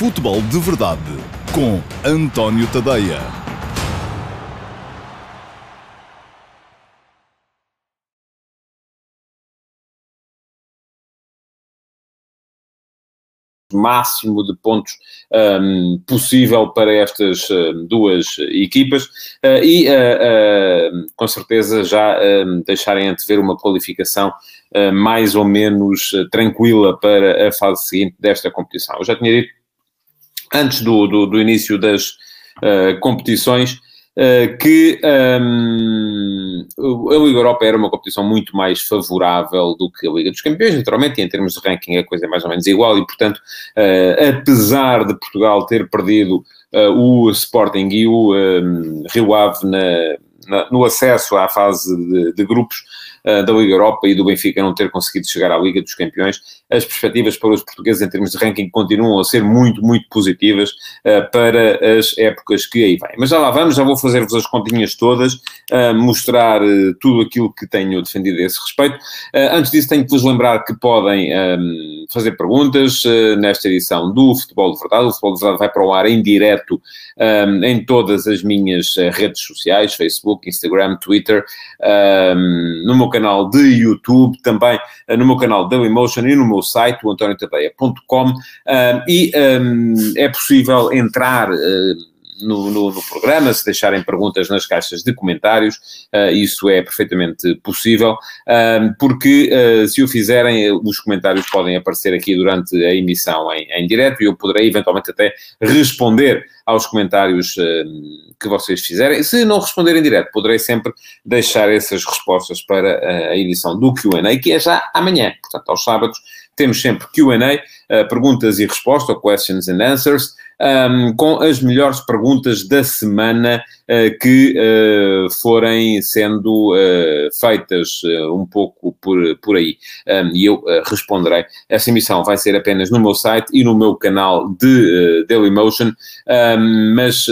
Futebol de Verdade com António Tadeia. máximo de pontos um, possível para estas uh, duas equipas uh, e uh, com certeza já deixarem antever uma qualificação mais ou menos tranquila para a fase seguinte desta competição. Eu já tinha dito antes do, do, do início das competições Uh, que um, a Liga Europa era uma competição muito mais favorável do que a Liga dos Campeões, naturalmente, e em termos de ranking a coisa é mais ou menos igual, e portanto, uh, apesar de Portugal ter perdido uh, o Sporting e o um, Rio Ave na, na, no acesso à fase de, de grupos, uh, da Liga Europa e do Benfica não ter conseguido chegar à Liga dos Campeões, as perspectivas para os portugueses em termos de ranking continuam a ser muito, muito positivas uh, para as épocas que aí vêm. Mas já lá vamos, já vou fazer-vos as continhas todas, uh, mostrar tudo aquilo que tenho defendido a esse respeito. antes disso, tenho que vos lembrar que podem um, fazer perguntas nesta edição do Futebol de Verdade. O Futebol de Verdade vai para o ar em direto um, em todas as minhas redes sociais, Facebook, Instagram, Twitter, um, no meu canal de YouTube, também uh, no meu canal Dailymotion e no meu site, o antoniotadeia.com, e é possível entrar uh, no, no, no, programa, se deixarem perguntas nas caixas de comentários, uh, isso é perfeitamente possível, uh, porque uh, se o fizerem, os comentários podem aparecer aqui durante a emissão em, em direto e eu poderei eventualmente até responder aos comentários que vocês fizerem. Se não responderem direto, poderei sempre deixar essas respostas para a edição do QA, que é já amanhã, portanto, aos sábados temos sempre QA, perguntas e respostas, ou questions and answers um, com as melhores perguntas da semana uh, que uh, forem sendo uh, feitas um pouco por, por aí. Um, e eu responderei. Essa emissão vai ser apenas no meu site e no meu canal de Dailymotion, um, mas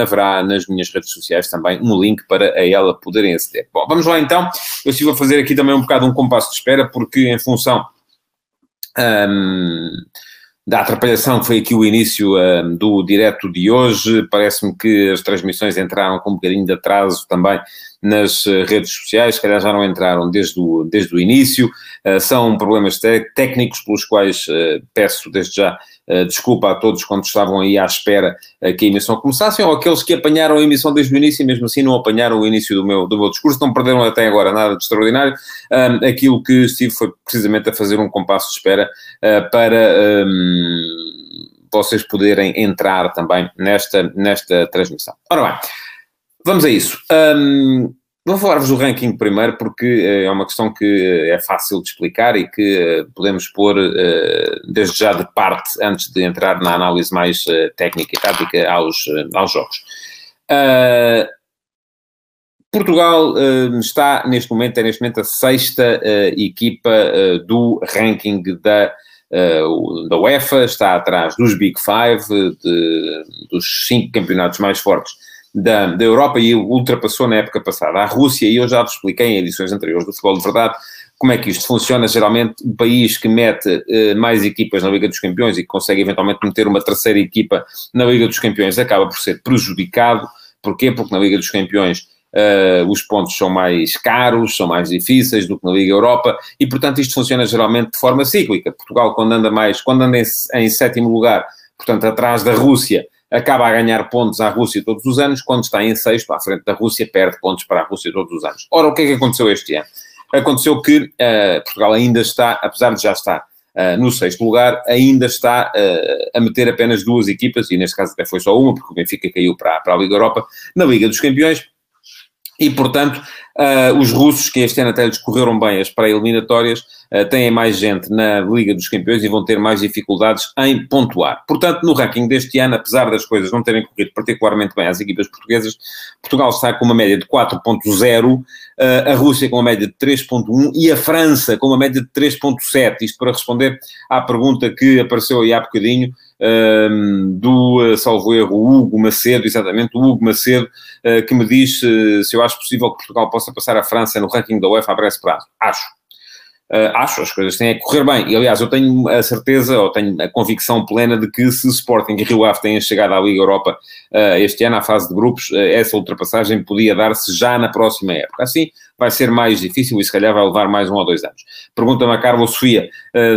haverá nas minhas redes sociais também um link para a ela poderem aceder. Bom, vamos lá então. Eu estive a fazer aqui também um bocado um compasso de espera, porque em função. Um, da atrapalhação que foi aqui o início uh, do direto de hoje. Parece-me que as transmissões entraram com um bocadinho de atraso também nas uh, redes sociais, se calhar já não entraram desde o, desde o início. Uh, são problemas técnicos pelos quais peço desde já eh, desculpa a todos quando estavam aí à espera uh, que a emissão começasse, ou aqueles que apanharam a emissão desde o início e mesmo assim não apanharam o início do meu, do meu discurso, não perderam até agora nada de extraordinário. Um, aquilo que estive foi precisamente a fazer um compasso de espera uh, para um, vocês poderem entrar também nesta, nesta transmissão. Ora bem, vamos a isso. Um, Vou falar-vos do ranking primeiro, porque eh, é uma questão que eh, é fácil de explicar e que eh, podemos pôr desde já de parte, antes de entrar na análise mais técnica e tática aos, aos jogos. Portugal está neste momento, é neste momento a sexta equipa do ranking da, da UEFA, está atrás dos Big Five, de, dos cinco campeonatos mais fortes da, da Europa e ultrapassou na época passada a Rússia, e eu já vos expliquei em edições anteriores do Futebol de Verdade como é que isto funciona. Geralmente, o país que mete uh, mais equipas na Liga dos Campeões e que consegue eventualmente meter uma terceira equipa na Liga dos Campeões acaba por ser prejudicado. Porquê? Porque na Liga dos Campeões uh, os pontos são mais caros, são mais difíceis do que na Liga Europa e, portanto, isto funciona geralmente de forma cíclica. Portugal, quando anda mais, quando anda em, em sétimo lugar, portanto, atrás da Rússia acaba a ganhar pontos à Rússia todos os anos, quando está em sexto, à frente da Rússia, perde pontos para a Rússia todos os anos. Ora, o que é que aconteceu este ano? Aconteceu que uh, Portugal ainda está, apesar de já estar uh, no sexto lugar, ainda está uh, a meter apenas duas equipas, e neste caso até foi só uma, porque o Benfica caiu para, para a Liga Europa, na Liga dos Campeões, e, portanto, uh, os russos, que este ano até lhes correram bem as pré-eliminatórias, uh, têm mais gente na Liga dos Campeões e vão ter mais dificuldades em pontuar. Portanto, no ranking deste ano, apesar das coisas não terem corrido particularmente bem às equipas portuguesas, Portugal está com uma média de 4.0, uh, a Rússia com uma média de 3.1 e a França com uma média de 3.7. Isto para responder à pergunta que apareceu aí há bocadinho, um, do, salvo erro, Hugo Macedo, exatamente, o Hugo Macedo, que me diz se eu acho possível que Portugal possa passar a França no ranking da UEFA a breve prazo. Acho. Uh, acho as coisas têm a correr bem. E, aliás, eu tenho a certeza, ou tenho a convicção plena de que se Sporting e Rio Ave têm chegado à Liga Europa uh, este ano, à fase de grupos, uh, essa ultrapassagem podia dar-se já na próxima época. Assim, vai ser mais difícil e se calhar vai levar mais um ou dois anos. Pergunta-me a Carlos Sofia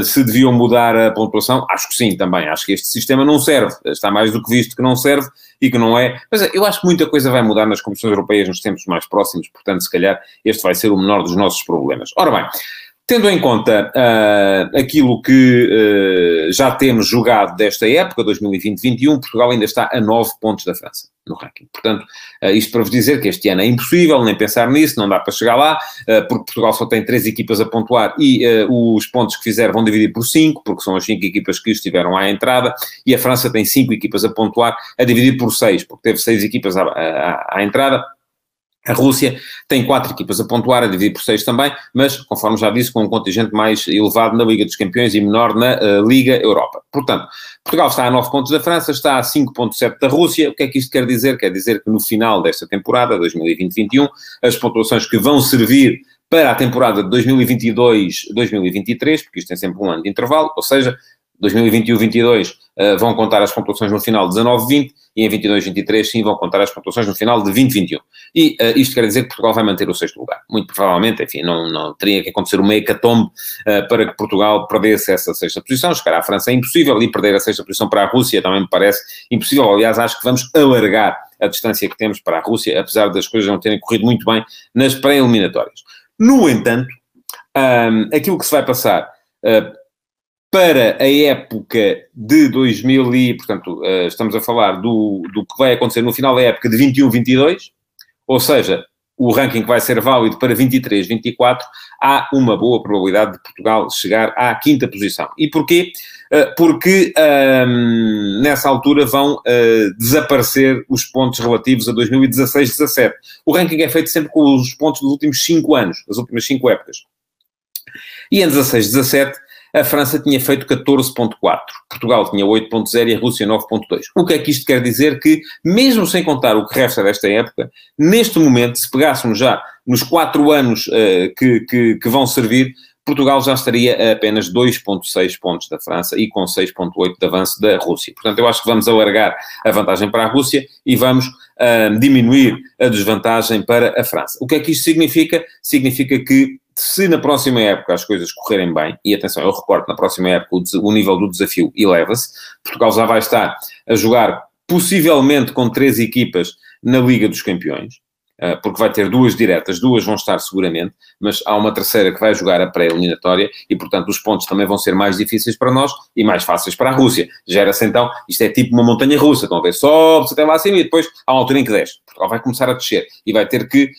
se deviam mudar a pontuação. Acho que sim, também. Acho que este sistema não serve. Está mais do que visto que não serve e que não é. Mas eu acho que muita coisa vai mudar nas competições europeias nos tempos mais próximos, portanto, se calhar este vai ser o menor dos nossos problemas. Ora bem, Tendo em conta uh, aquilo que uh, já temos jogado desta época, 2020-21, Portugal ainda está a 9 pontos da França no ranking. Portanto, uh, isto para vos dizer que este ano é impossível nem pensar nisso, não dá para chegar lá, porque Portugal só tem três equipas a pontuar e os pontos que fizer vão dividir por 5, porque são as 5 equipas que estiveram à entrada, e a França tem 5 equipas a pontuar, a dividir por 6, porque teve 6 equipas à, à, à entrada a Rússia tem quatro equipas a pontuar, a dividir por seis também, mas, conforme já disse, com um contingente mais elevado na Liga dos Campeões e menor na uh, Liga Europa. Portanto, Portugal está a 9 pontos da França, está a 5.7 da Rússia. O que é que isto quer dizer? Quer dizer que no final desta temporada, 2020-21, as pontuações que vão servir para a temporada de 2022-2023, porque isto tem sempre um ano de intervalo, ou seja, 2021-22 uh, vão contar as pontuações no final de 19-20 e em 22-23 sim vão contar as pontuações no final de 20-21. E uh, isto quer dizer que Portugal vai manter o sexto lugar. Muito provavelmente, enfim, não, não teria que acontecer uma hecatombe uh, para que Portugal perdesse essa sexta posição. Chegar à França é impossível e perder a sexta posição para a Rússia também me parece impossível. Aliás, acho que vamos alargar a distância que temos para a Rússia, apesar das coisas não terem corrido muito bem nas pré-eliminatórias. No entanto, um, aquilo que se vai passar para a época de 2000 e, portanto, uh, estamos a falar do, do que vai acontecer no final da época de 21-22, ou seja, o ranking que vai ser válido para 23-24, há uma boa probabilidade de Portugal chegar à quinta posição. E porquê? Uh, porque um, nessa altura vão uh, desaparecer os pontos relativos a 2016-17. O ranking é feito sempre com os pontos dos últimos 5 anos, das últimas 5 épocas. E em 16-17 a França tinha feito 14.4, Portugal tinha 8.0 e a Rússia 9.2. O que é que isto quer dizer? Que, mesmo sem contar o que resta desta época, neste momento, se pegássemos já nos quatro anos uh, que, que, que vão servir, Portugal já estaria a apenas 2,6 pontos da França e com 6,8 de avanço da Rússia. Portanto, eu acho que vamos alargar a vantagem para a Rússia e vamos uh, diminuir a desvantagem para a França. O que é que isto significa? Significa que se na próxima época as coisas correrem bem, e atenção, eu recordo, na próxima época o, o nível do desafio eleva-se, Portugal já vai estar a jogar possivelmente com três equipas na Liga dos Campeões, porque vai ter duas diretas, duas vão estar seguramente, mas há uma terceira que vai jogar a pré-eliminatória e, portanto, os pontos também vão ser mais difíceis para nós e mais fáceis para a Rússia. Gera-se então, isto é tipo uma montanha russa, estão a ver, sobe-se até lá acima e depois há uma altura em que desce. Portugal vai começar a descer e vai ter que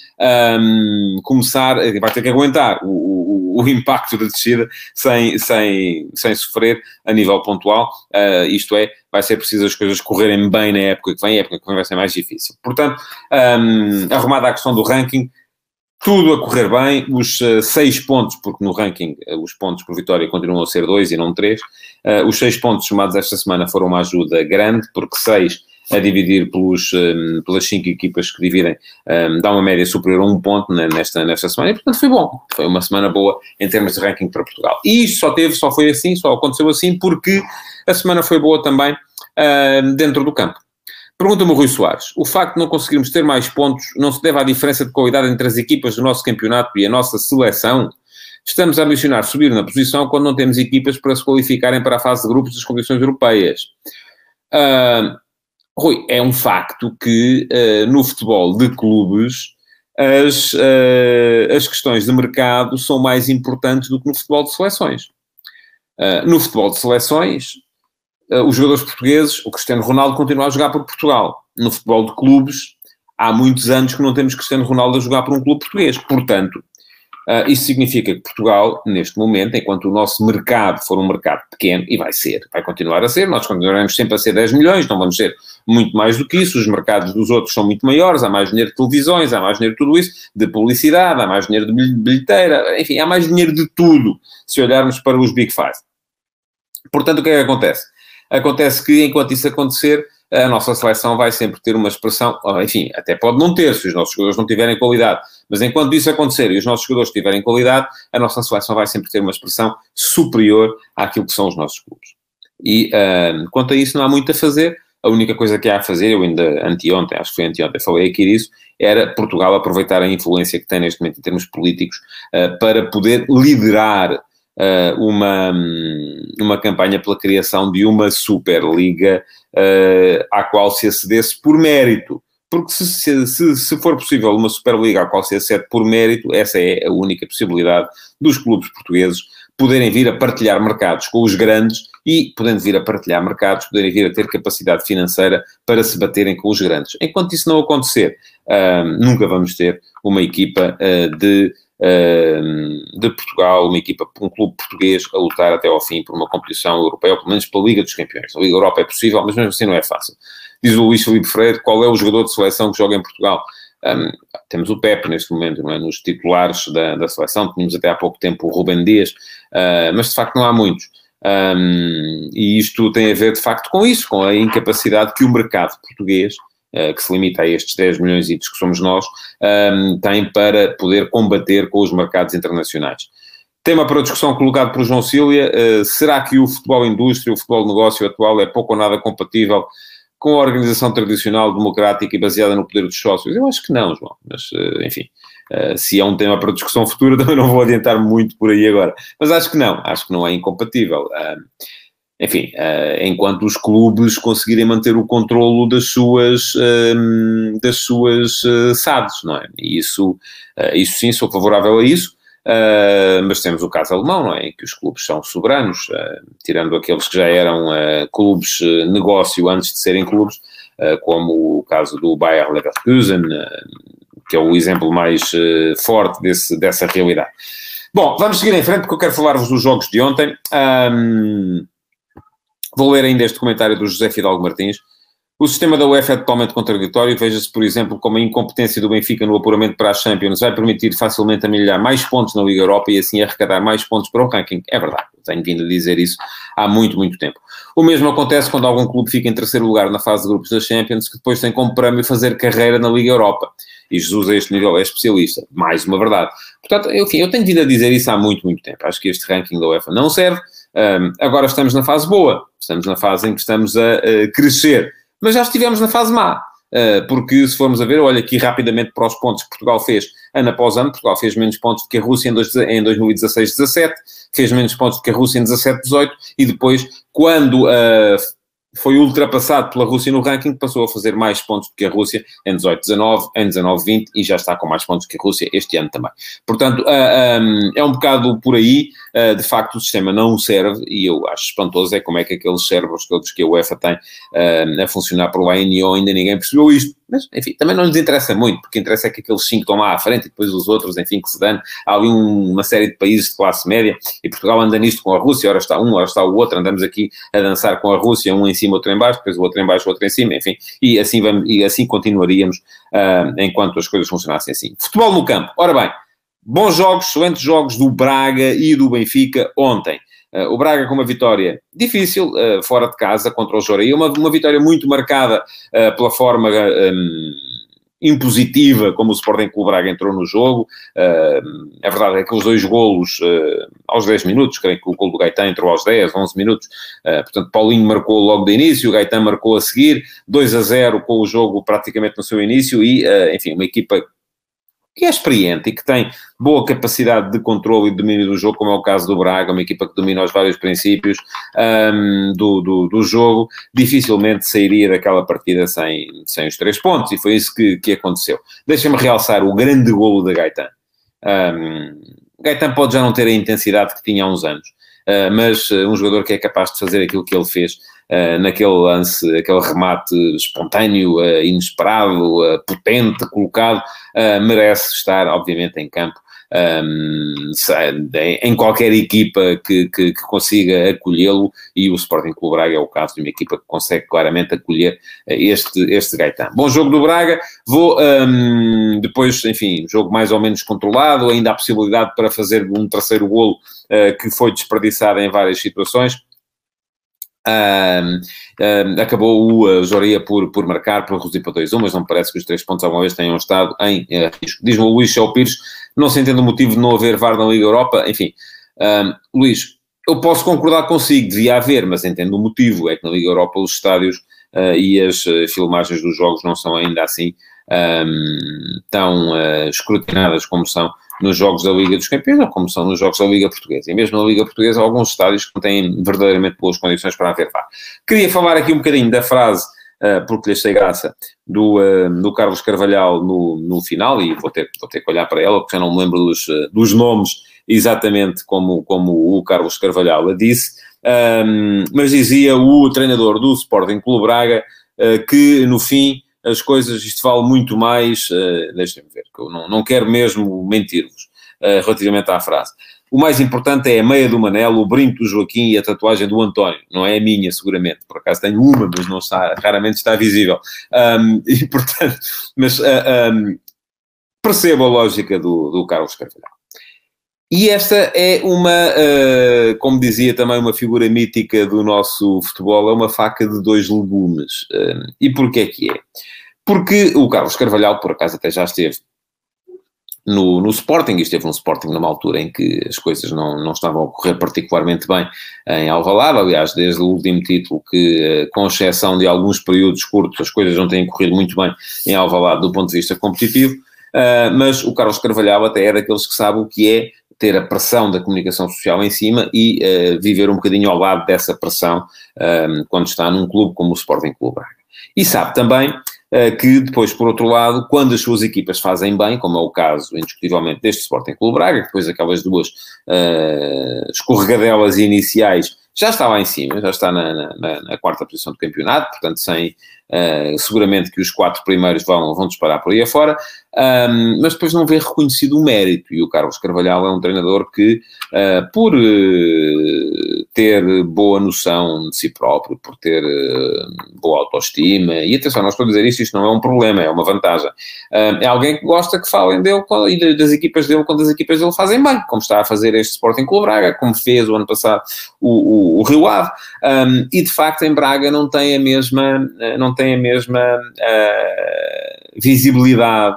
um, começar, vai ter que aguentar o, o, o, impacto da descida sem, sem, sem sofrer a nível pontual, uh, isto é, vai ser preciso as coisas correrem bem na época que vem, a época que vem vai ser mais difícil. Portanto, um, arrumada a questão do ranking, tudo a correr bem, os uh, seis pontos, porque no ranking uh, os pontos por vitória continuam a ser dois e não três, uh, os seis pontos somados esta semana foram uma ajuda grande, porque seis a dividir pelos, um, pelas cinco equipas que dividem, um, dá uma média superior a um ponto nesta, nesta semana, e portanto foi bom, foi uma semana boa em termos de ranking para Portugal. E isto só teve, só foi assim, só aconteceu assim, porque a semana foi boa também uh, dentro do campo. Pergunta-me o Rui Soares. O facto de não conseguirmos ter mais pontos não se deve à diferença de qualidade entre as equipas do nosso campeonato e a nossa seleção? Estamos a ambicionar subir na posição quando não temos equipas para se qualificarem para a fase de grupos das competições europeias. Uh, Rui, é um facto que uh, no futebol de clubes as, uh, as questões de mercado são mais importantes do que no futebol de seleções. Uh, no futebol de seleções, os jogadores portugueses, o Cristiano Ronaldo continua a jogar por Portugal. No futebol de clubes, há muitos anos que não temos Cristiano Ronaldo a jogar por um clube português. Portanto, Uh, isso significa que Portugal, neste momento, enquanto o nosso mercado for um mercado pequeno, e vai ser, vai continuar a ser, nós continuaremos sempre a ser 10 milhões, não vamos ser muito mais do que isso, os mercados dos outros são muito maiores, há mais dinheiro de televisões, há mais dinheiro de tudo isso, de publicidade, há mais dinheiro de bilheteira, enfim, há mais dinheiro de tudo, se olharmos para os Big Five. Portanto, o que é que acontece? Acontece que, enquanto isso acontecer, a nossa seleção vai sempre ter uma expressão, enfim, até pode não ter, se os nossos jogadores não tiverem qualidade, mas enquanto isso acontecer e os nossos jogadores tiverem qualidade, a nossa seleção vai sempre ter uma expressão superior àquilo que são os nossos clubes. E uh, quanto a isso não há muito a fazer, a única coisa que há a fazer, eu ainda anteontem, acho que foi anteontem, falei aqui disso, era Portugal aproveitar a influência que tem neste momento em termos políticos uh, para poder liderar uh, uma, uma campanha pela criação de uma Superliga uh, à qual se acedesse por mérito. Porque se, se, se for possível uma Superliga à qual se acede por mérito, essa é a única possibilidade dos clubes portugueses poderem vir a partilhar mercados com os grandes e, podendo vir a partilhar mercados, poderem vir a ter capacidade financeira para se baterem com os grandes. Enquanto isso não acontecer, uh, nunca vamos ter uma equipa uh, de, de Portugal, uma equipa, um clube português a lutar até ao fim por uma competição europeia, ou pelo menos pela Liga dos Campeões. A Liga Europa é possível, mas mesmo assim não é fácil. Diz o Luís Filipe Freire, qual é o jogador de seleção que joga em Portugal? Um, temos o Pepe neste momento, não é? nos titulares da, da seleção, tínhamos até há pouco tempo o Rubem Dias, uh, mas de facto não há muitos. Um, e isto tem a ver, de facto, com isso, com a incapacidade que o mercado português, que se limita a estes 10 milhões e que somos nós, um, tem para poder combater com os mercados internacionais. Tema para discussão colocado por João Cília, uh, será que o futebol indústria, o futebol negócio atual é pouco ou nada compatível com a organização tradicional, democrática e baseada no poder dos sócios? Eu acho que não, João, mas, uh, enfim... Se é um tema para discussão futura, também não vou adiantar muito por aí agora. Mas acho que não, acho que não é incompatível. Uh, enfim, uh, enquanto os clubes conseguirem manter o controlo das suas, das suas SADs, não é? E isso, isso sim, sou favorável a isso. mas temos o caso alemão, não é? Em que os clubes são soberanos, tirando aqueles que já eram clubes negócio antes de serem clubes, como o caso do Bayer Leverkusen, que é o exemplo mais uh, forte desse, dessa realidade. Bom, vamos seguir em frente porque eu quero falar-vos dos jogos de ontem. Um, vou ler ainda este comentário do José Fidalgo Martins. O sistema da UEFA é totalmente contraditório. Veja-se, por exemplo, como a incompetência do Benfica no apuramento para a Champions vai permitir facilmente amilhar mais pontos na Liga Europa e assim arrecadar mais pontos para o ranking. É verdade, tenho vindo a dizer isso há muito, muito tempo. O mesmo acontece quando algum clube fica em terceiro lugar na fase de grupos da Champions, que depois tem como prémio fazer carreira na Liga Europa. E Jesus a este nível é especialista. Mais uma verdade. Portanto, enfim, eu tenho vindo a dizer isso há muito, muito tempo. Acho que este ranking da UEFA não serve. Um, agora estamos na fase boa. Estamos na fase em que estamos a, a crescer. Mas já estivemos na fase má. Uh, porque se formos a ver, olha aqui rapidamente para os pontos que Portugal fez ano após ano, Portugal fez menos pontos do que a Rússia em, em 2016-17, fez menos pontos do que a Rússia em 17-18, e depois, quando uh, foi ultrapassado pela Rússia no ranking, passou a fazer mais pontos do que a Rússia em 18-19, em 19-20 e já está com mais pontos que a Rússia este ano também. Portanto, ah, um, é um bocado por aí, uh, de facto o sistema não serve e eu acho espantoso é como é que aqueles cérebros todos que a UEFA tem a funcionar por lá em ainda ninguém percebeu isto. Mas, enfim, também não lhes interessa muito, porque interessa é que aqueles cinco estão lá à frente e depois os outros, enfim, que se dão. Há ali um, uma série de países de classe média e Portugal anda nisto com a Rússia, ora está um, ora está o outro, andamos aqui a dançar com a Rússia, um em cima, outro em baixo, depois o outro em baixo, outro em cima, enfim, e assim, vamos, e assim continuaríamos uh, enquanto as coisas funcionassem assim. Futebol no campo, ora bem, bons jogos, excelentes jogos do Braga e do Benfica ontem. Uh, o Braga com uma vitória difícil, uh, fora de casa, contra o Joraí, uma, uma vitória muito marcada pela forma um, impositiva como o Sporting Clube Braga entrou no jogo. é verdade é que os dois golos aos 10 minutos, creio que o gol do Gaetan entrou aos 10, 11 minutos, portanto Paulinho marcou logo de início, o Gaetan marcou a seguir, 2 a 0 com o jogo praticamente no seu início e, enfim, uma equipa que é experiente e que tem boa capacidade de controle e domínio do jogo, como é o caso do Braga, uma equipa que domina os vários princípios um, do, do, do, jogo, dificilmente sairia daquela partida sem, sem os três pontos, e foi isso que, que aconteceu. Deixa-me realçar o grande golo da Gaetan. Um, Gaetan pode já não ter a intensidade que tinha há uns anos, uh, mas uh, um jogador que é capaz de fazer aquilo que ele fez naquele lance, aquele remate espontâneo, uh, inesperado, uh, potente, colocado, merece estar, obviamente, em campo. Um, em qualquer equipa que, que, que consiga acolhê-lo, e o Sporting Clube Braga é o caso de uma equipa que consegue claramente acolher este, este Gaetan. Bom jogo do Braga, vou um, depois, enfim, jogo mais ou menos controlado, ainda há possibilidade para fazer um terceiro golo que foi desperdiçado em várias situações Um, um, acabou o Joria por, por marcar, por reduzir para 2-1, mas não me parece que os três pontos alguma vez tenham estado em uh, risco. Diz-me o Luís Chel Pires, não se entende o motivo de não haver VAR na Liga Europa, enfim. Um, Luís, eu posso concordar consigo, devia haver, mas entendo o motivo, é que na Liga Europa os estádios uh, e as uh, filmagens dos jogos não são ainda assim tão escrutinadas como são nos jogos da Liga dos Campeões ou como são nos jogos da Liga Portuguesa. E mesmo na Liga Portuguesa, alguns estádios que têm verdadeiramente boas condições para haver VAR. Queria falar aqui um bocadinho da frase, uh, porque lhe achei graça, do, uh, do Carlos Carvalhal no, no final, e vou ter, vou ter que olhar para ela, porque já não me lembro dos, uh, dos nomes exatamente como, como o Carlos Carvalhal a disse, um, mas dizia o treinador do Sporting Clube Braga que, no fim, as coisas, isto vale muito mais, uh, deixem-me ver, que eu não, não quero mesmo mentir-vos uh, relativamente à frase. O mais importante é a meia do Manelo, o brinco do Joaquim e a tatuagem do António. Não é a minha, seguramente. Por acaso tenho uma, mas não está, raramente está visível. Um, e, portanto, mas uh, um, percebo a lógica do, do Carlos Carvalhal. E esta é uma, uh, como dizia também uma figura mítica do nosso futebol, é uma faca de dois legumes. Uh, e porquê é que é? Porque o Carlos Carvalhal, por acaso, até já esteve no, no Sporting, e esteve no Sporting numa altura em que as coisas não, não estavam a correr particularmente bem em Alvalade, aliás, desde o último título, que, com exceção de alguns períodos curtos, as coisas não têm corrido muito bem em Alvalade do ponto de vista competitivo, uh, mas o Carlos Carvalhal até é daqueles que sabe o que é ter a pressão da comunicação social em cima e uh, viver um bocadinho ao lado dessa pressão um, ehm, quando está num clube como o Sporting Clube Braga. E sabe também uh, que depois, por outro lado, quando as suas equipas fazem bem, como é o caso, indiscutivelmente, deste Sporting Clube Braga, depois aquelas duas uh, escorregadelas iniciais já está lá em cima, já está na, na, na quarta posição do campeonato, portanto, sem, uh, seguramente que os quatro primeiros vão, vão disparar por aí afora, um, mas depois não vê reconhecido o mérito, e o Carlos Carvalhal é um treinador que, uh, por uh, ter boa noção de si próprio, por ter boa autoestima, e atenção, não estou a dizer isto, isto não é um problema, é uma vantagem, é alguém que gosta que falem dele e das equipas dele quando as equipas dele fazem bem, como está a fazer este Sporting Clube Braga, como fez o ano passado o, o, o Rio Ave, um, e de facto em Braga não tem a mesma, não tem a mesma uh, visibilidade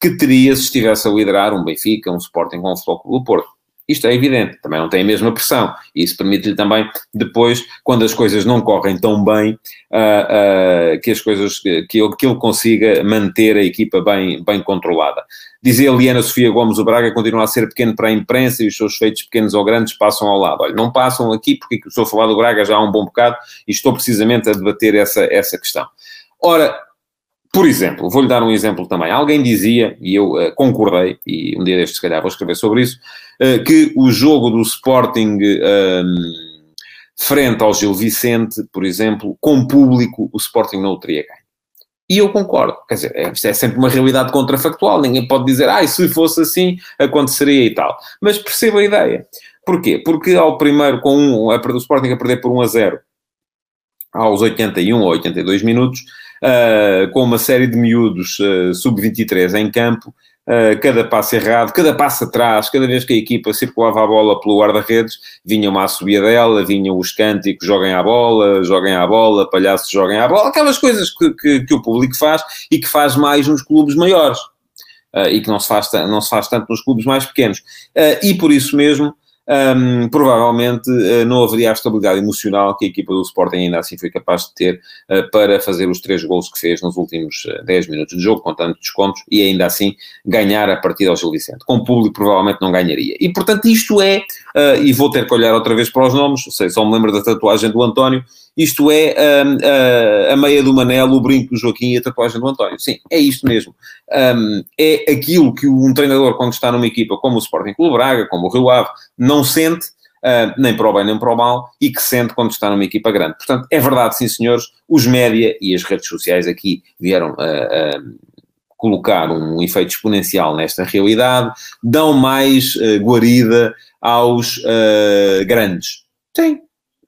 que teria se estivesse a liderar um Benfica, um Sporting ou um Futebol Clube do Porto. Isto é evidente, também não tem a mesma pressão. E isso permite-lhe também, depois, quando as coisas não correm tão bem, uh, uh, que as coisas, que ele, que ele consiga manter a equipa bem, bem controlada. Dizia Eliana Sofia Gomes, o Braga continua a ser pequeno para a imprensa e os seus feitos pequenos ou grandes passam ao lado. Olha, não passam aqui porque estou a falar do Braga já há um bom bocado e estou precisamente a debater essa, essa questão. Ora, por exemplo, vou-lhe dar um exemplo também. Alguém dizia, e eu uh, concordei, e um dia destes, se calhar, vou escrever sobre isso, uh, que o jogo do Sporting um, frente ao Gil Vicente, por exemplo, com público, o Sporting não o teria ganho. E eu concordo. Quer dizer, é, isto é sempre uma realidade contrafactual. Ninguém pode dizer, ah, se fosse assim, aconteceria e tal. Mas percebo a ideia. Porquê? Porque ao primeiro, com um, a, o Sporting a perder por 1 a 0, aos 81 ou 82 minutos, uh, com uma série de miúdos uh, sub-23 em campo, uh, cada passo errado, cada passo atrás, cada vez que a equipa circulava a bola pelo guarda-redes, vinha uma subida dela, vinham os cânticos, joguem a bola, joguem a bola, palhaços joguem a bola, aquelas coisas que, que, que, o público faz e que faz mais nos clubes maiores. e que não se, faz, não se faz tanto nos clubes mais pequenos. e por isso mesmo, um, provavelmente uh, não haveria a estabilidade emocional que a equipa do Sporting ainda assim foi capaz de ter uh, para fazer os três gols que fez nos últimos uh, 10 minutos de jogo, com tantos descontos, e ainda assim ganhar a partida ao Gil Vicente. Com o público provavelmente não ganharia. E portanto isto é, e vou ter que olhar outra vez para os nomes, sei, só me lembro da tatuagem do António, isto é um, a, a meia do Manelo, o brinco do Joaquim e a tatuagem do António. Sim, é isto mesmo. Um, é aquilo que um treinador, quando está numa equipa como o Sporting Clube Braga, como o Rio Ave, não sente, uh, nem para o bem nem para o mal, e que sente quando está numa equipa grande. Portanto, é verdade, sim senhores, os média e as redes sociais aqui vieram a. Uh, colocar um efeito exponencial nesta realidade, dão mais uh, guarida aos uh, grandes. Sim,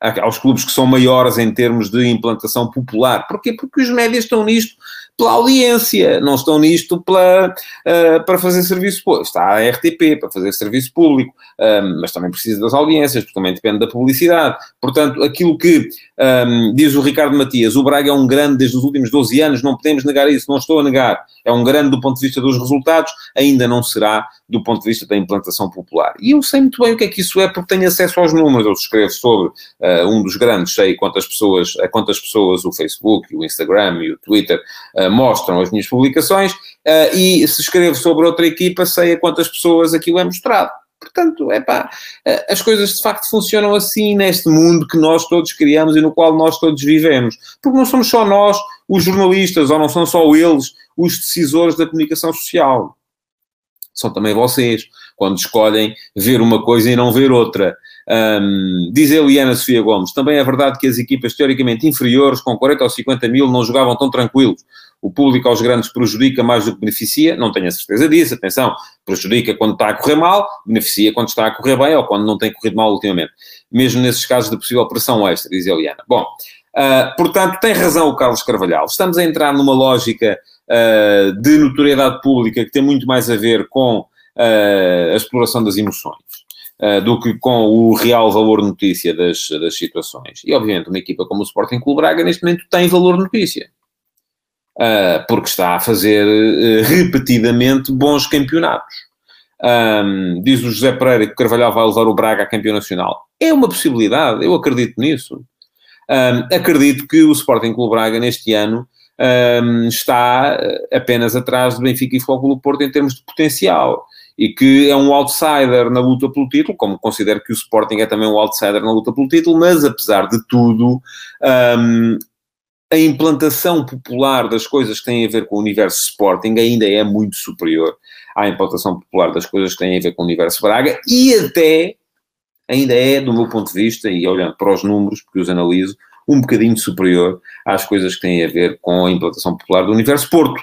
aos clubes que são maiores em termos de implantação popular. Porquê? Porque os médias estão nisto pela audiência, não estão nisto pela, uh, para fazer serviço público. Está a RTP para fazer serviço público, uh, mas também precisa das audiências, porque também depende da publicidade. Portanto, aquilo que Um, diz o Ricardo Matias, o Braga é um grande desde os últimos 12 anos, não podemos negar isso, não estou a negar. É um grande do ponto de vista dos resultados, ainda não será do ponto de vista da implantação popular. E eu sei muito bem o que é que isso é, porque tenho acesso aos números. Eu escrevo sobre uh, um dos grandes, sei quantas pessoas, a quantas pessoas o Facebook, o Instagram e o Twitter uh, mostram as minhas publicações, uh, e se escrevo sobre outra equipa, sei a quantas pessoas aquilo é mostrado. Portanto, é pá, as coisas de facto funcionam assim neste mundo que nós todos criamos e no qual nós todos vivemos. Porque não somos só nós, os jornalistas, ou não são só eles, os decisores da comunicação social. São também vocês, quando escolhem ver uma coisa e não ver outra. Um, diz a Eliana Sofia Gomes, também é verdade que as equipas teoricamente inferiores, com 40 ou 50 mil, não jogavam tão tranquilos. O público aos grandes prejudica mais do que beneficia, não tenho a certeza disso, atenção, prejudica quando está a correr mal, beneficia quando está a correr bem ou quando não tem corrido mal ultimamente. Mesmo nesses casos de possível pressão extra, diz Eliana. Bom, uh, portanto, tem razão o Carlos Carvalhal. Estamos a entrar numa lógica uh, de notoriedade pública que tem muito mais a ver com uh, a exploração das emoções. Uh, do que com o real valor notícia das, das situações. E, obviamente, uma equipa como o Sporting Clube Braga, neste momento, tem valor notícia. Uh, porque está a fazer uh, repetidamente bons campeonatos. Um, diz o José Pereira que o Carvalhal vai levar o Braga a campeão nacional. É uma possibilidade, eu acredito nisso. Um, acredito que o Sporting Clube Braga, neste ano, um, está apenas atrás do Benfica e Futebol Porto em termos de potencial e que é um outsider na luta pelo título, como considero que o Sporting é também um outsider na luta pelo título, mas apesar de tudo, um, a implantação popular das coisas que têm a ver com o universo Sporting ainda é muito superior à implantação popular das coisas que têm a ver com o universo Braga e até ainda é, do meu ponto de vista, e olhando para os números, porque os analiso, um bocadinho superior às coisas que têm a ver com a implantação popular do universo Porto.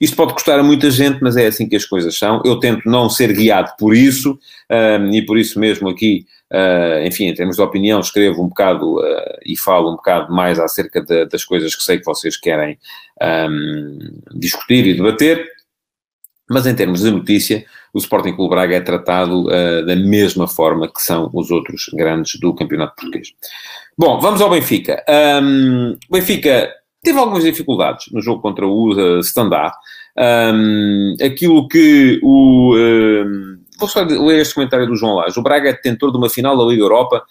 Isto pode custar a muita gente, mas é assim que as coisas são. Eu tento não ser guiado por isso, um, e por isso mesmo aqui, uh, enfim, em termos de opinião, escrevo um bocado uh, e falo um bocado mais acerca de, das coisas que sei que vocês querem um, discutir e debater. Mas em termos de notícia, o Sporting Clube Braga é tratado uh, da mesma forma que são os outros grandes do campeonato português. Bom, vamos ao Benfica. Um, Benfica teve algumas dificuldades no jogo contra o uh, Standard. Um, aquilo que o. Um, vou só ler este comentário do João Lage. O Braga é detentor de uma final da Liga Europa.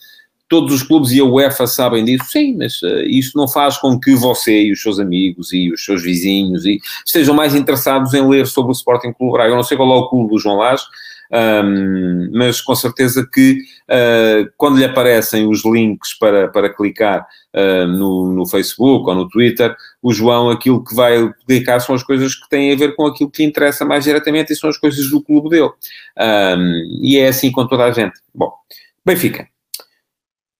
Todos os clubes e a UEFA sabem disso. Sim, mas uh, isso não faz com que você e os seus amigos e os seus vizinhos e estejam mais interessados em ler sobre o Sporting Clube Braga. Eu não sei qual é o clube do João Lage, um, mas com certeza que uh, quando lhe aparecem os links para, para clicar uh, no, no Facebook ou no Twitter, o João aquilo que vai clicar são as coisas que têm a ver com aquilo que lhe interessa mais diretamente e são as coisas do clube dele. Um, e é assim com toda a gente. Bom, Benfica.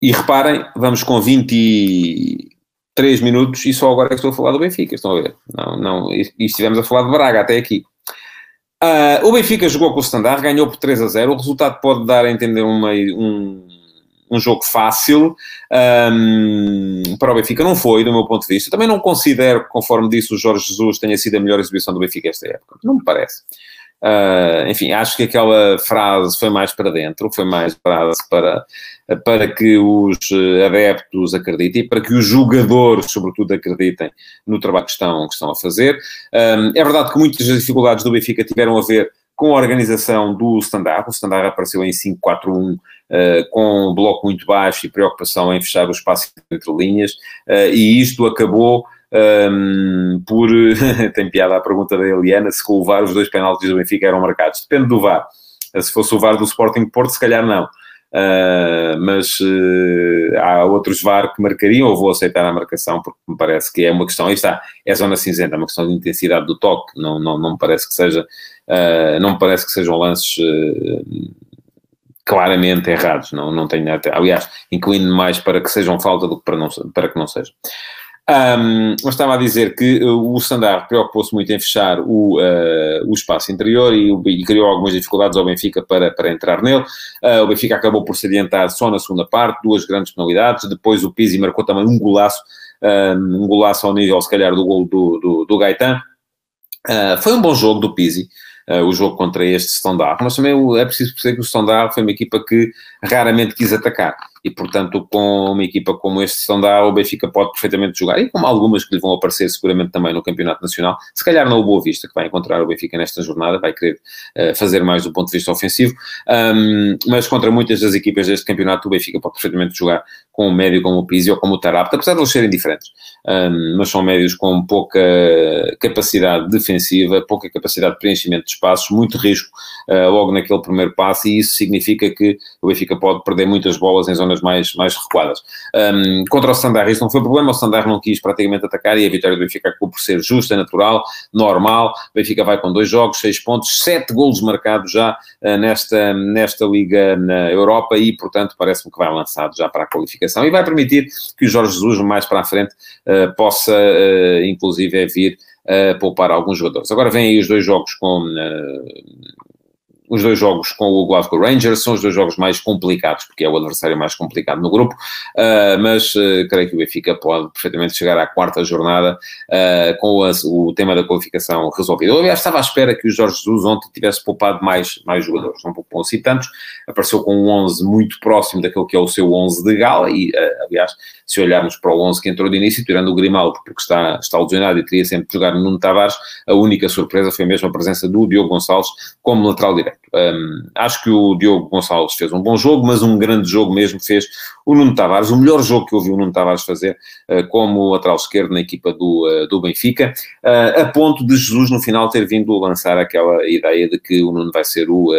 E reparem, vamos com 23 minutos e só agora é que estou a falar do Benfica, estão a ver? Não, não, e estivemos a falar de Braga até aqui. Uh, o Benfica jogou com o Standard, ganhou por 3 a 0. O resultado pode dar a entender uma, um, um jogo fácil um, para o Benfica. Não foi, do meu ponto de vista. Também não considero que, conforme disse o Jorge Jesus, tenha sido a melhor exibição do Benfica esta época. Não me parece. Uh, enfim, acho que aquela frase foi mais para dentro, foi mais frase para, para que os adeptos acreditem para que os jogadores, sobretudo, acreditem no trabalho que estão, que estão a fazer. É verdade que muitas das dificuldades do Benfica tiveram a ver com a organização do Standard. O Standard apareceu em 5-4-1, uh, com um bloco muito baixo e preocupação em fechar o espaço entre linhas, uh, e isto acabou um, por. tem piada a pergunta da Eliana se com o VAR os dois penaltis do Benfica eram marcados. Depende do VAR. Se fosse o VAR do Sporting Porto, se calhar não. Uh, mas uh, há outros VAR que marcariam, ou vou aceitar a marcação, porque me parece que é uma questão, aí está, é zona cinzenta, é uma questão de intensidade do toque, não, não, não me parece que seja, uh, não parece que sejam lances claramente errados, não, não tenho, aliás, incluindo mais para que sejam falta do que para, não, para que não seja. Um, mas estava a dizer que uh, o Sandar preocupou-se muito em fechar o, uh, o espaço interior e, e, criou algumas dificuldades ao Benfica para, para entrar nele. Uh, o Benfica acabou por se adiantar só na segunda parte, duas grandes penalidades. Depois o Pizzi marcou também um golaço, um, um golaço ao nível, se calhar, do gol do, do, do Gaetan. Uh, foi um bom jogo do Pizzi. Uh, o jogo contra este Standard, mas também é preciso perceber que o Standard foi uma equipa que raramente quis atacar e, portanto, com uma equipa como este Sondá, o Benfica pode perfeitamente jogar, e como algumas que lhe vão aparecer seguramente também no Campeonato Nacional, se calhar não o Boa Vista, que vai encontrar o Benfica nesta jornada, vai querer uh, fazer mais do ponto de vista ofensivo, um, mas contra muitas das equipas deste campeonato, o Benfica pode perfeitamente jogar com um médio como o Pizzi ou como o Tarapta, apesar de eles serem diferentes, um, mas são médios com pouca capacidade defensiva, pouca capacidade de preenchimento de espaços, muito risco uh, logo naquele primeiro passo, e isso significa que o Benfica pode perder muitas bolas em zonas mais, mais recuadas. Um, contra o Standard isso não foi problema, o Standard não quis praticamente atacar e a vitória do Benfica acabou por ser justa, natural, normal. O Benfica vai com dois jogos, seis pontos, sete golos marcados já uh, nesta, nesta Liga na Europa e, portanto, parece-me que vai lançado já para a qualificação e vai permitir que o Jorge Jesus mais para a frente uh, possa, uh, inclusive, vir a poupar alguns jogadores. Agora vêm aí os dois jogos com os dois jogos com o Glasgow Rangers são os dois jogos mais complicados, porque é o adversário mais complicado no grupo, uh, mas uh, creio que o Benfica pode perfeitamente chegar à quarta jornada uh, com a, o tema da qualificação resolvido. Eu, aliás, estava à espera que o Jorge Jesus ontem tivesse poupado mais, mais jogadores, não poupou assim tantos, apareceu com um 11 muito próximo daquele que é o seu 11 de gala, e, aliás, se olharmos para o 11 que entrou de início, tirando o Grimaldo, porque está, está lesionado e teria sempre de jogar no Nuno Tavares, a única surpresa foi mesmo a presença do Diogo Gonçalves como lateral direito. Um, acho que o Diogo Gonçalves fez um bom jogo, mas um grande jogo mesmo fez o Nuno Tavares, o melhor jogo que eu vi o Nuno Tavares fazer uh, como lateral esquerdo na equipa do, uh, do Benfica, uh, a ponto de Jesus no final ter vindo lançar aquela ideia de que o Nuno vai ser o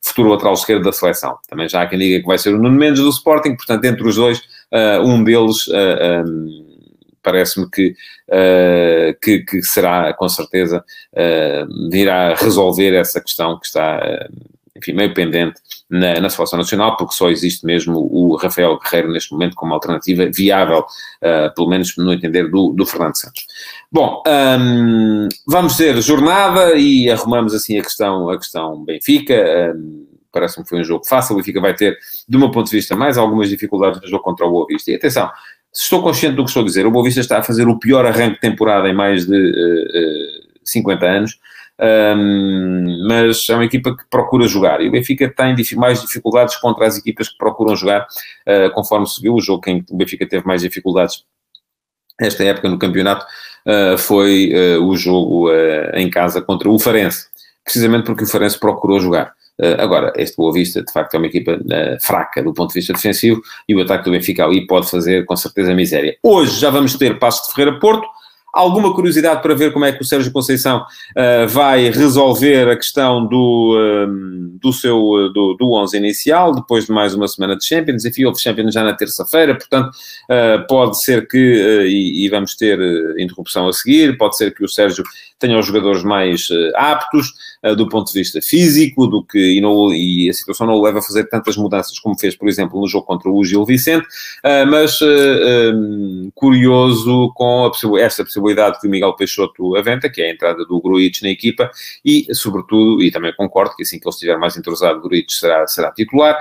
futuro lateral esquerdo da seleção. Também já há quem diga que vai ser o Nuno Mendes do Sporting, portanto, entre os dois, um deles um, parece-me que, uh, que, que, será, com certeza, virá resolver essa questão que está, enfim, meio pendente na, na seleção nacional, porque só existe mesmo o Rafael Guerreiro neste momento como alternativa viável, pelo menos no entender do, do Fernando Santos. Bom, um, vamos ter jornada e arrumamos assim a questão, a questão Benfica. Um, parece-me que foi um jogo fácil. O Benfica vai ter, de um ponto de vista, mais algumas dificuldades no jogo contra o Boa Vista. E atenção, se estou consciente do que estou a dizer, o Boa Vista está a fazer o pior arranque de temporada em mais de uh, uh, 50 anos. Um, mas é uma equipa que procura jogar e o Benfica tem mais dificuldades contra as equipas que procuram jogar, uh, conforme se viu, o jogo em que o Benfica teve mais dificuldades esta época no campeonato uh, foi uh, o jogo em casa contra o Farense, precisamente porque o Farense procurou jogar. Uh, agora, este Boa Vista, de facto, é uma equipa uh, fraca do ponto de vista defensivo e o ataque do Benfica ali pode fazer, com certeza, miséria. Hoje já vamos ter Passo de Ferreira Porto, alguma curiosidade para ver como é que o Sérgio Conceição uh, vai resolver a questão do, um, do seu do, do 11 inicial, depois de mais uma semana de Champions, enfim, houve Champions já na terça-feira, portanto, uh, pode ser que, uh, e, e, vamos ter interrupção a seguir, pode ser que o Sérgio tenha os jogadores mais aptos, do ponto de vista físico, do que, e, não, e, a situação não o leva a fazer tantas mudanças como fez, por exemplo, no jogo contra o Gil Vicente, mas um, curioso com esta possibilidade que o Miguel Peixoto aventa, que é a entrada do Gruitch na equipa, e, sobretudo, e também concordo que assim que ele estiver mais entrosado, Gruitch será, será titular,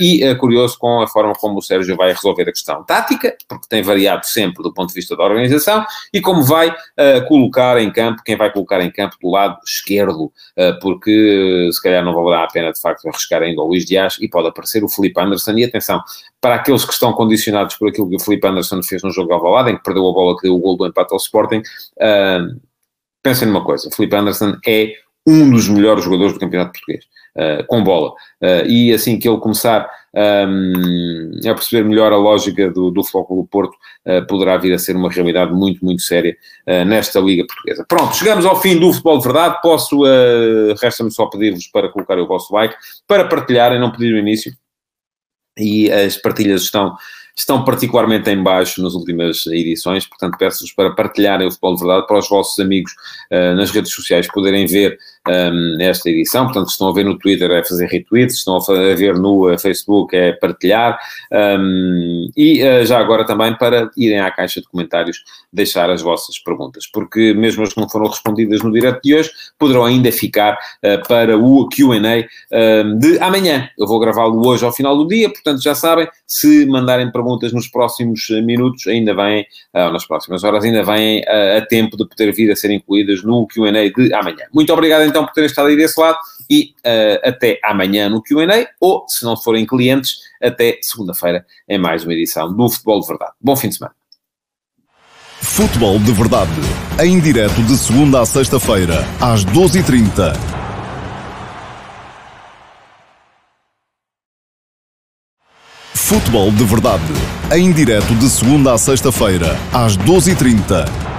e curioso com a forma como o Sérgio vai resolver a questão tática, porque tem variado sempre do ponto de vista da organização, e como vai colocar em campo, quem vai colocar em campo do lado esquerdo, porque se calhar não valerá a pena, de facto, arriscar ainda o Luís Dias, e pode aparecer o Felipe Anderson, e atenção, para aqueles que estão condicionados por aquilo que o Felipe Anderson fez no jogo ao Alvalade, em que perdeu a bola que deu o gol do empate ao Sporting, uh, pensem numa coisa, o Felipe Anderson é um dos melhores jogadores do campeonato português, uh, com bola. Uh, e assim que ele começar um, a perceber melhor a lógica do, do Flóculo Porto, uh, poderá vir a ser uma realidade muito, muito séria nesta Liga Portuguesa. Pronto, chegamos ao fim do Futebol de Verdade. Posso, resta-me só pedir-vos para colocar o vosso like, para partilharem, não pedir no início, e as partilhas estão estão particularmente em baixo nas últimas edições, portanto peço-vos para partilharem o Futebol de Verdade para os vossos amigos uh, nas redes sociais poderem ver um, esta edição, portanto estão a ver no Twitter é fazer retweets, estão a ver no uh, Facebook é partilhar. Um, e uh, já agora também para irem à caixa de comentários deixar as vossas perguntas, porque mesmo as que não foram respondidas no direto de hoje, poderão ainda ficar para o Q&A de amanhã. Eu vou gravá-lo hoje ao final do dia, portanto já sabem, se mandarem perguntas nos próximos minutos ainda vêm, uh, nas próximas horas, ainda vêm uh, a tempo de poder vir a ser incluídas no QA de amanhã. Muito obrigado então por terem estado aí desse lado e até amanhã no QA, ou se não forem clientes, até segunda-feira em mais uma edição do Futebol de Verdade. Bom fim de semana. Futebol de Verdade, em direto de segunda a sexta-feira, às 12h30. Futebol de Verdade, em direto de segunda a sexta-feira, às 12h30